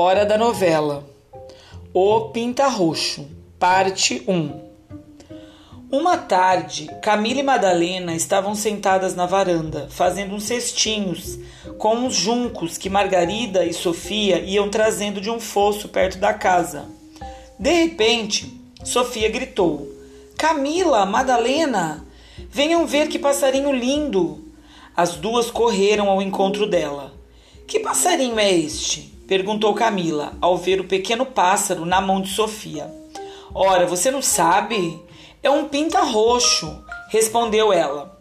Hora da novela. O Pinta Roxo, parte 1. Uma tarde, Camila e Madalena estavam sentadas na varanda, fazendo uns cestinhos com uns juncos que Margarida e Sofia iam trazendo de um fosso perto da casa. De repente, Sofia gritou: Camila, Madalena, venham ver que passarinho lindo! As duas correram ao encontro dela. Que passarinho é este? Perguntou Camila, ao ver o pequeno pássaro na mão de Sofia. Ora, você não sabe? É um pinta roxo, respondeu ela.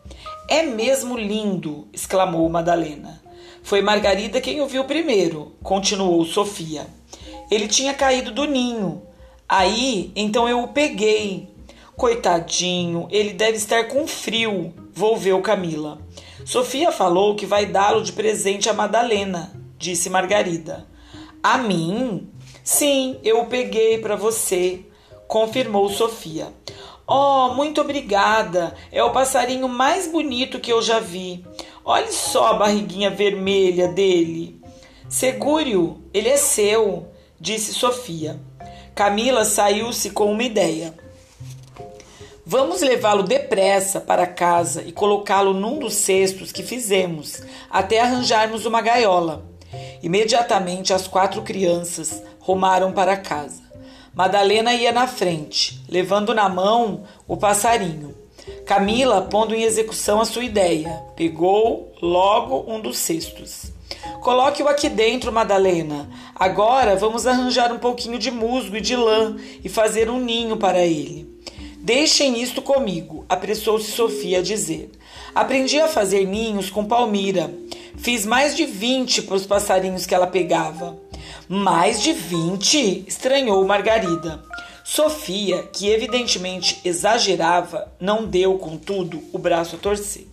É mesmo lindo, exclamou Madalena. Foi Margarida quem o viu primeiro, continuou Sofia. Ele tinha caído do ninho. Aí, então eu o peguei. Coitadinho, ele deve estar com frio, volveu Camila. Sofia falou que vai dá-lo de presente a Madalena, disse Margarida. A mim? Sim, eu o peguei para você, confirmou Sofia. Oh, muito obrigada. É o passarinho mais bonito que eu já vi. Olhe só a barriguinha vermelha dele. Segure-o, ele é seu, disse Sofia. Camila saiu-se com uma ideia. Vamos levá-lo depressa para casa e colocá-lo num dos cestos que fizemos, até arranjarmos uma gaiola. Imediatamente as quatro crianças rumaram para casa. Madalena ia na frente, levando na mão o passarinho. Camila, pondo em execução a sua ideia, pegou logo um dos cestos. Coloque-o aqui dentro, Madalena. Agora vamos arranjar um pouquinho de musgo e de lã e fazer um ninho para ele. Deixem isto comigo, apressou-se Sofia a dizer. Aprendi a fazer ninhos com palmira. Fiz mais de vinte para os passarinhos que ela pegava. Mais de vinte? estranhou Margarida. Sofia, que evidentemente exagerava, não deu, contudo, o braço a torcer.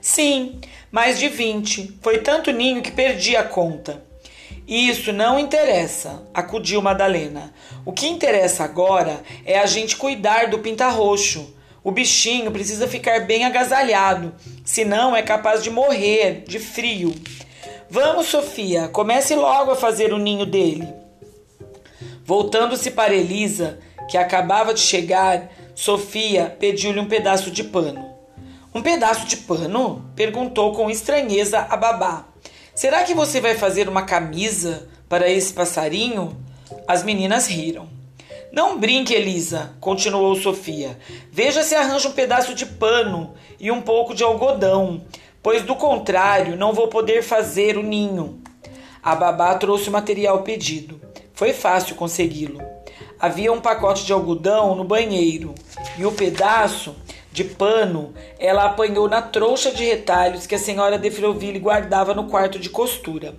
Sim, mais de vinte. Foi tanto ninho que perdi a conta. Isso não interessa, acudiu Madalena. O que interessa agora é a gente cuidar do pinta-roxo. O bichinho precisa ficar bem agasalhado, senão é capaz de morrer de frio. Vamos, Sofia, comece logo a fazer o ninho dele. Voltando-se para Elisa, que acabava de chegar, Sofia pediu-lhe um pedaço de pano. Um pedaço de pano? perguntou com estranheza a babá. Será que você vai fazer uma camisa para esse passarinho? As meninas riram. Não brinque, Elisa, continuou Sofia. Veja se arranja um pedaço de pano e um pouco de algodão, pois do contrário não vou poder fazer o ninho. A babá trouxe o material pedido. Foi fácil consegui-lo. Havia um pacote de algodão no banheiro e o pedaço de pano ela apanhou na trouxa de retalhos que a senhora de Froville guardava no quarto de costura.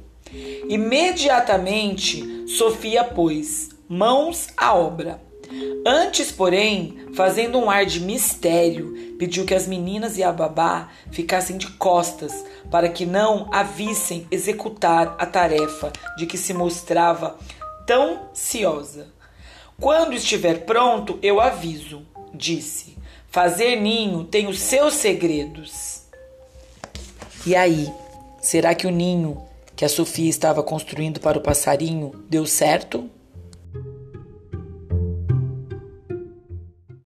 Imediatamente Sofia pôs mãos à obra. Antes, porém, fazendo um ar de mistério, pediu que as meninas e a babá ficassem de costas para que não a vissem executar a tarefa de que se mostrava tão ciosa. Quando estiver pronto, eu aviso, disse. Fazer ninho tem os seus segredos. E aí, será que o ninho que a Sofia estava construindo para o passarinho deu certo?